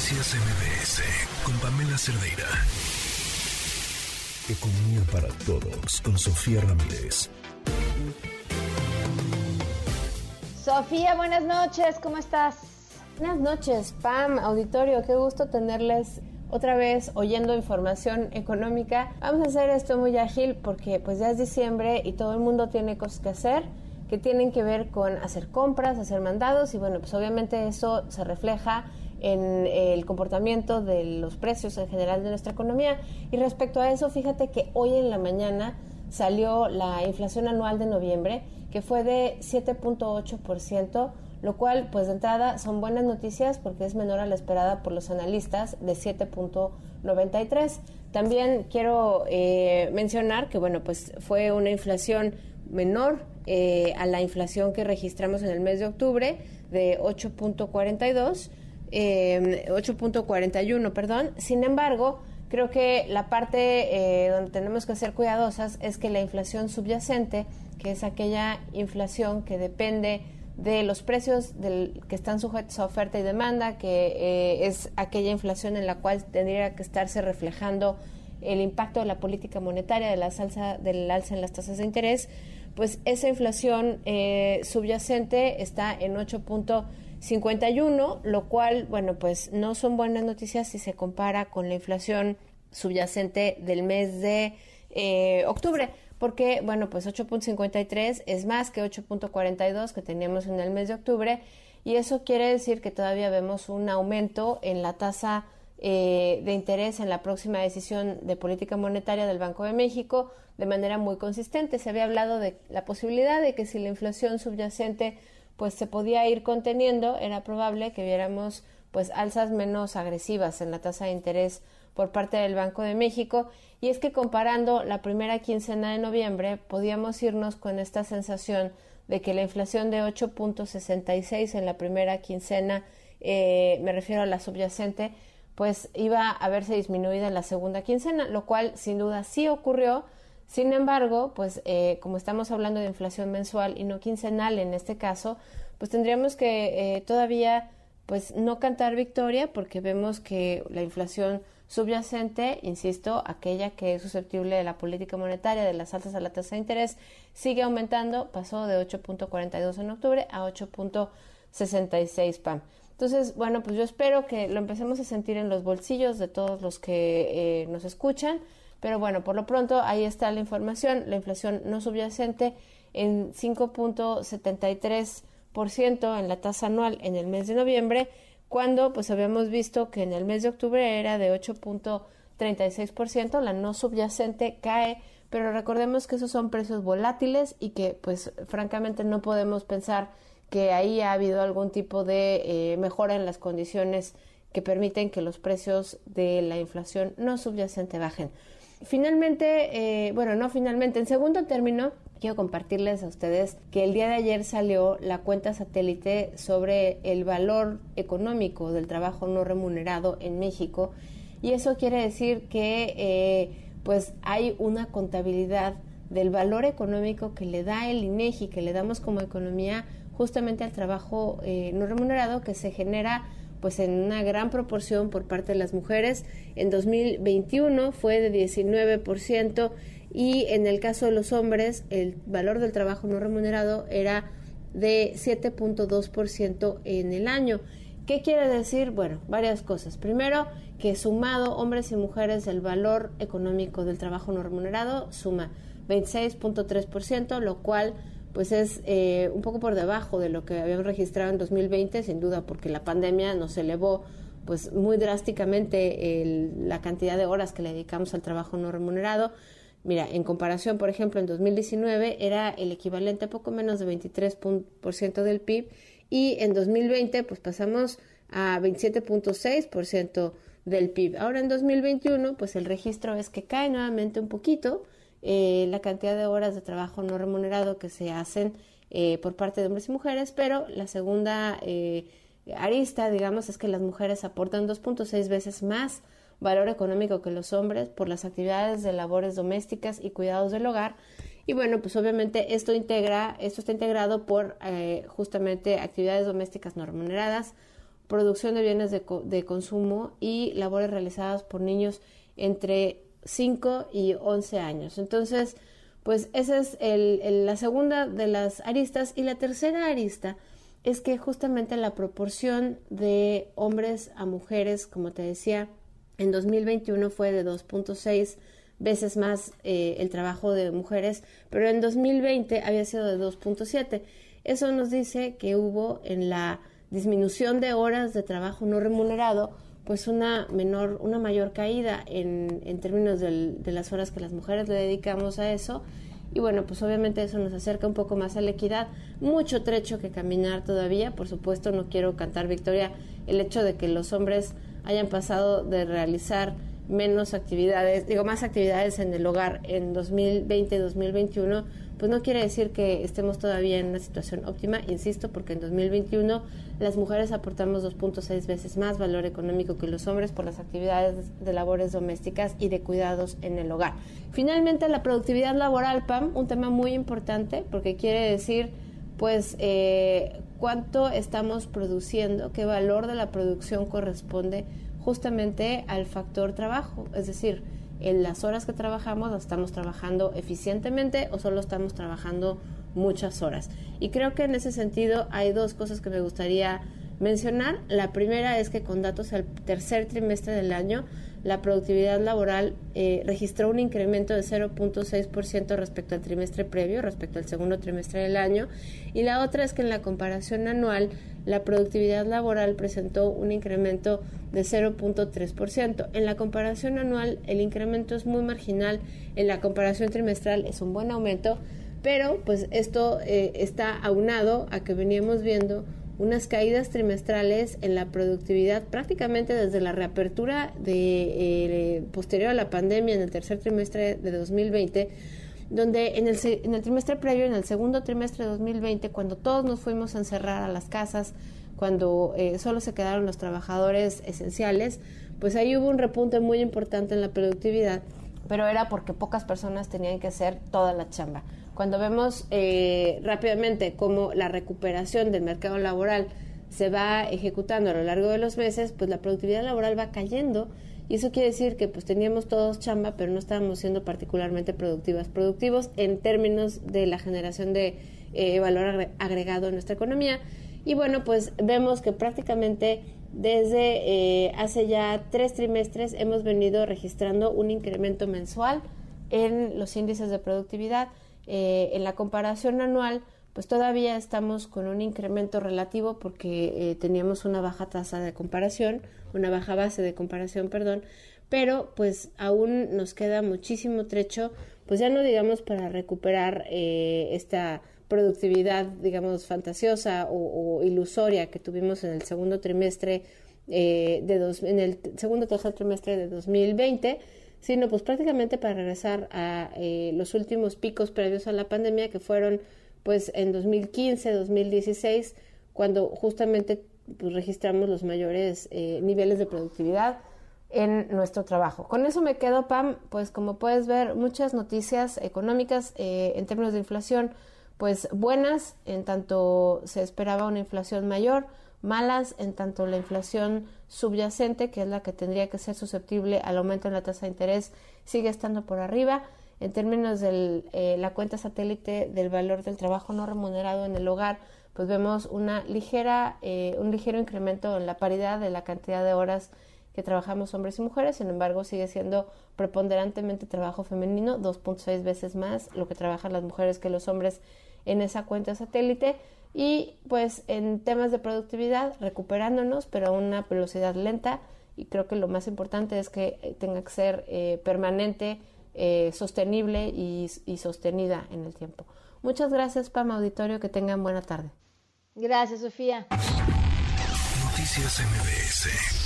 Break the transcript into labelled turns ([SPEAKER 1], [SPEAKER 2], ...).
[SPEAKER 1] Noticias MBS con Pamela Cerdeira. Economía para todos con Sofía Ramírez.
[SPEAKER 2] Sofía, buenas noches, ¿cómo estás?
[SPEAKER 3] Buenas noches, Pam, auditorio, qué gusto tenerles otra vez oyendo información económica. Vamos a hacer esto muy ágil porque pues ya es diciembre y todo el mundo tiene cosas que hacer que tienen que ver con hacer compras, hacer mandados y bueno, pues obviamente eso se refleja en el comportamiento de los precios en general de nuestra economía. Y respecto a eso, fíjate que hoy en la mañana salió la inflación anual de noviembre, que fue de 7.8%, lo cual, pues de entrada, son buenas noticias porque es menor a la esperada por los analistas de 7.93. También quiero eh, mencionar que, bueno, pues fue una inflación menor eh, a la inflación que registramos en el mes de octubre de 8.42 8.41, em, perdón. Sin embargo, creo que la parte eh, donde tenemos que ser cuidadosas es que la inflación subyacente, que es aquella inflación que depende de los precios del, que están sujetos a oferta y demanda, que eh, es aquella inflación en la cual tendría que estarse reflejando el impacto de la política monetaria, de la salsa, del alza en las tasas de interés, pues esa inflación eh, subyacente está en 8.41 51, lo cual, bueno, pues no son buenas noticias si se compara con la inflación subyacente del mes de eh, octubre, porque, bueno, pues 8.53 es más que 8.42 que teníamos en el mes de octubre, y eso quiere decir que todavía vemos un aumento en la tasa eh, de interés en la próxima decisión de política monetaria del Banco de México de manera muy consistente. Se había hablado de la posibilidad de que si la inflación subyacente pues se podía ir conteniendo, era probable que viéramos pues alzas menos agresivas en la tasa de interés por parte del Banco de México. Y es que comparando la primera quincena de noviembre podíamos irnos con esta sensación de que la inflación de 8.66 en la primera quincena, eh, me refiero a la subyacente, pues iba a verse disminuida en la segunda quincena, lo cual sin duda sí ocurrió, sin embargo, pues eh, como estamos hablando de inflación mensual y no quincenal en este caso, pues tendríamos que eh, todavía pues no cantar victoria porque vemos que la inflación subyacente, insisto, aquella que es susceptible de la política monetaria, de las altas a la tasa de interés, sigue aumentando, pasó de 8.42 en octubre a 8.66 PAM. Entonces, bueno, pues yo espero que lo empecemos a sentir en los bolsillos de todos los que eh, nos escuchan pero bueno, por lo pronto ahí está la información, la inflación no subyacente en 5.73% en la tasa anual en el mes de noviembre, cuando pues habíamos visto que en el mes de octubre era de 8.36%, la no subyacente cae, pero recordemos que esos son precios volátiles y que pues francamente no podemos pensar que ahí ha habido algún tipo de eh, mejora en las condiciones que permiten que los precios de la inflación no subyacente bajen. Finalmente, eh, bueno, no finalmente, en segundo término, quiero compartirles a ustedes que el día de ayer salió la cuenta satélite sobre el valor económico del trabajo no remunerado en México. Y eso quiere decir que eh, pues hay una contabilidad del valor económico que le da el INEGI, que le damos como economía justamente al trabajo eh, no remunerado que se genera pues en una gran proporción por parte de las mujeres. En 2021 fue de 19% y en el caso de los hombres el valor del trabajo no remunerado era de 7.2% en el año. ¿Qué quiere decir? Bueno, varias cosas. Primero, que sumado hombres y mujeres el valor económico del trabajo no remunerado suma 26.3%, lo cual pues es eh, un poco por debajo de lo que habíamos registrado en 2020, sin duda, porque la pandemia nos elevó pues muy drásticamente la cantidad de horas que le dedicamos al trabajo no remunerado. Mira, en comparación, por ejemplo, en 2019 era el equivalente a poco menos de 23% del PIB y en 2020 pues pasamos a 27.6% del PIB. Ahora en 2021 pues el registro es que cae nuevamente un poquito, eh, la cantidad de horas de trabajo no remunerado que se hacen eh, por parte de hombres y mujeres, pero la segunda eh, arista, digamos, es que las mujeres aportan 2.6 veces más valor económico que los hombres por las actividades de labores domésticas y cuidados del hogar. Y bueno, pues obviamente esto integra, esto está integrado por justamente actividades domésticas no remuneradas, producción de bienes de, de consumo y labores realizadas por niños entre 5 y 11 años. Entonces, pues esa es el, la segunda de las aristas. Y la tercera arista es que justamente la proporción de hombres a mujeres, como te decía, en 2021 fue de 2.6 veces más eh, el trabajo de mujeres, pero en 2020 había sido de 2.7. Eso nos dice que hubo en la disminución de horas de trabajo no remunerado, pues una menor, una mayor caída en, en términos del, de las horas que las mujeres le dedicamos a eso. Y bueno, pues obviamente eso nos acerca un poco más a la equidad. Mucho trecho que caminar todavía. Por supuesto, no quiero cantar victoria el hecho de que los hombres hayan pasado de realizar menos actividades, digo, más actividades en el hogar en 2020-2021, pues no quiere decir que estemos todavía en una situación óptima, insisto, porque en 2021 las mujeres aportamos 2.6 veces más valor económico que los hombres por las actividades de labores domésticas y de cuidados en el hogar. Finalmente, la productividad laboral, PAM, un tema muy importante porque quiere decir, pues, eh, cuánto estamos produciendo, qué valor de la producción corresponde justamente al factor trabajo, es decir, en las horas que trabajamos, estamos trabajando eficientemente o solo estamos trabajando muchas horas. Y creo que en ese sentido hay dos cosas que me gustaría mencionar. La primera es que con datos al tercer trimestre del año, la productividad laboral eh, registró un incremento de 0.6% respecto al trimestre previo, respecto al segundo trimestre del año. Y la otra es que en la comparación anual, la productividad laboral presentó un incremento de 0.3%. En la comparación anual, el incremento es muy marginal. En la comparación trimestral es un buen aumento, pero pues esto eh, está aunado a que veníamos viendo unas caídas trimestrales en la productividad prácticamente desde la reapertura de, eh, posterior a la pandemia en el tercer trimestre de 2020, donde en el, en el trimestre previo, en el segundo trimestre de 2020, cuando todos nos fuimos a encerrar a las casas, cuando eh, solo se quedaron los trabajadores esenciales, pues ahí hubo un repunte muy importante en la productividad, pero era porque pocas personas tenían que hacer toda la chamba. Cuando vemos eh, rápidamente cómo la recuperación del mercado laboral se va ejecutando a lo largo de los meses, pues la productividad laboral va cayendo y eso quiere decir que pues teníamos todos chamba, pero no estábamos siendo particularmente productivas, productivos en términos de la generación de eh, valor agregado en nuestra economía. Y bueno, pues vemos que prácticamente desde eh, hace ya tres trimestres hemos venido registrando un incremento mensual en los índices de productividad eh, en la comparación anual, pues todavía estamos con un incremento relativo porque eh, teníamos una baja tasa de comparación, una baja base de comparación, perdón, pero pues aún nos queda muchísimo trecho, pues ya no digamos para recuperar eh, esta productividad, digamos, fantasiosa o, ilusoria que tuvimos en el segundo trimestre de dos, en el segundo tercer trimestre de 2020 sino pues prácticamente para regresar a eh, los últimos picos previos a la pandemia que fueron pues en 2015, 2016, cuando justamente pues, registramos los mayores eh, niveles de productividad en nuestro trabajo. Con eso me quedo, Pam, pues como puedes ver, muchas noticias económicas eh, en términos de inflación, pues buenas, en tanto se esperaba una inflación mayor, malas en tanto la inflación subyacente, que es la que tendría que ser susceptible al aumento en la tasa de interés, sigue estando por arriba. En términos de eh, la cuenta satélite del valor del trabajo no remunerado en el hogar, pues vemos una ligera, eh, un ligero incremento en la paridad de la cantidad de horas que trabajamos hombres y mujeres, sin embargo sigue siendo preponderantemente trabajo femenino, 2.6 veces más lo que trabajan las mujeres que los hombres en esa cuenta satélite. Y pues en temas de productividad recuperándonos, pero a una velocidad lenta. Y creo que lo más importante es que eh, tenga que ser eh, permanente, eh, sostenible y, y, sostenida en el tiempo. Muchas gracias, Pam Auditorio, que tengan buena tarde.
[SPEAKER 2] Gracias, Sofía.
[SPEAKER 1] Noticias MBS.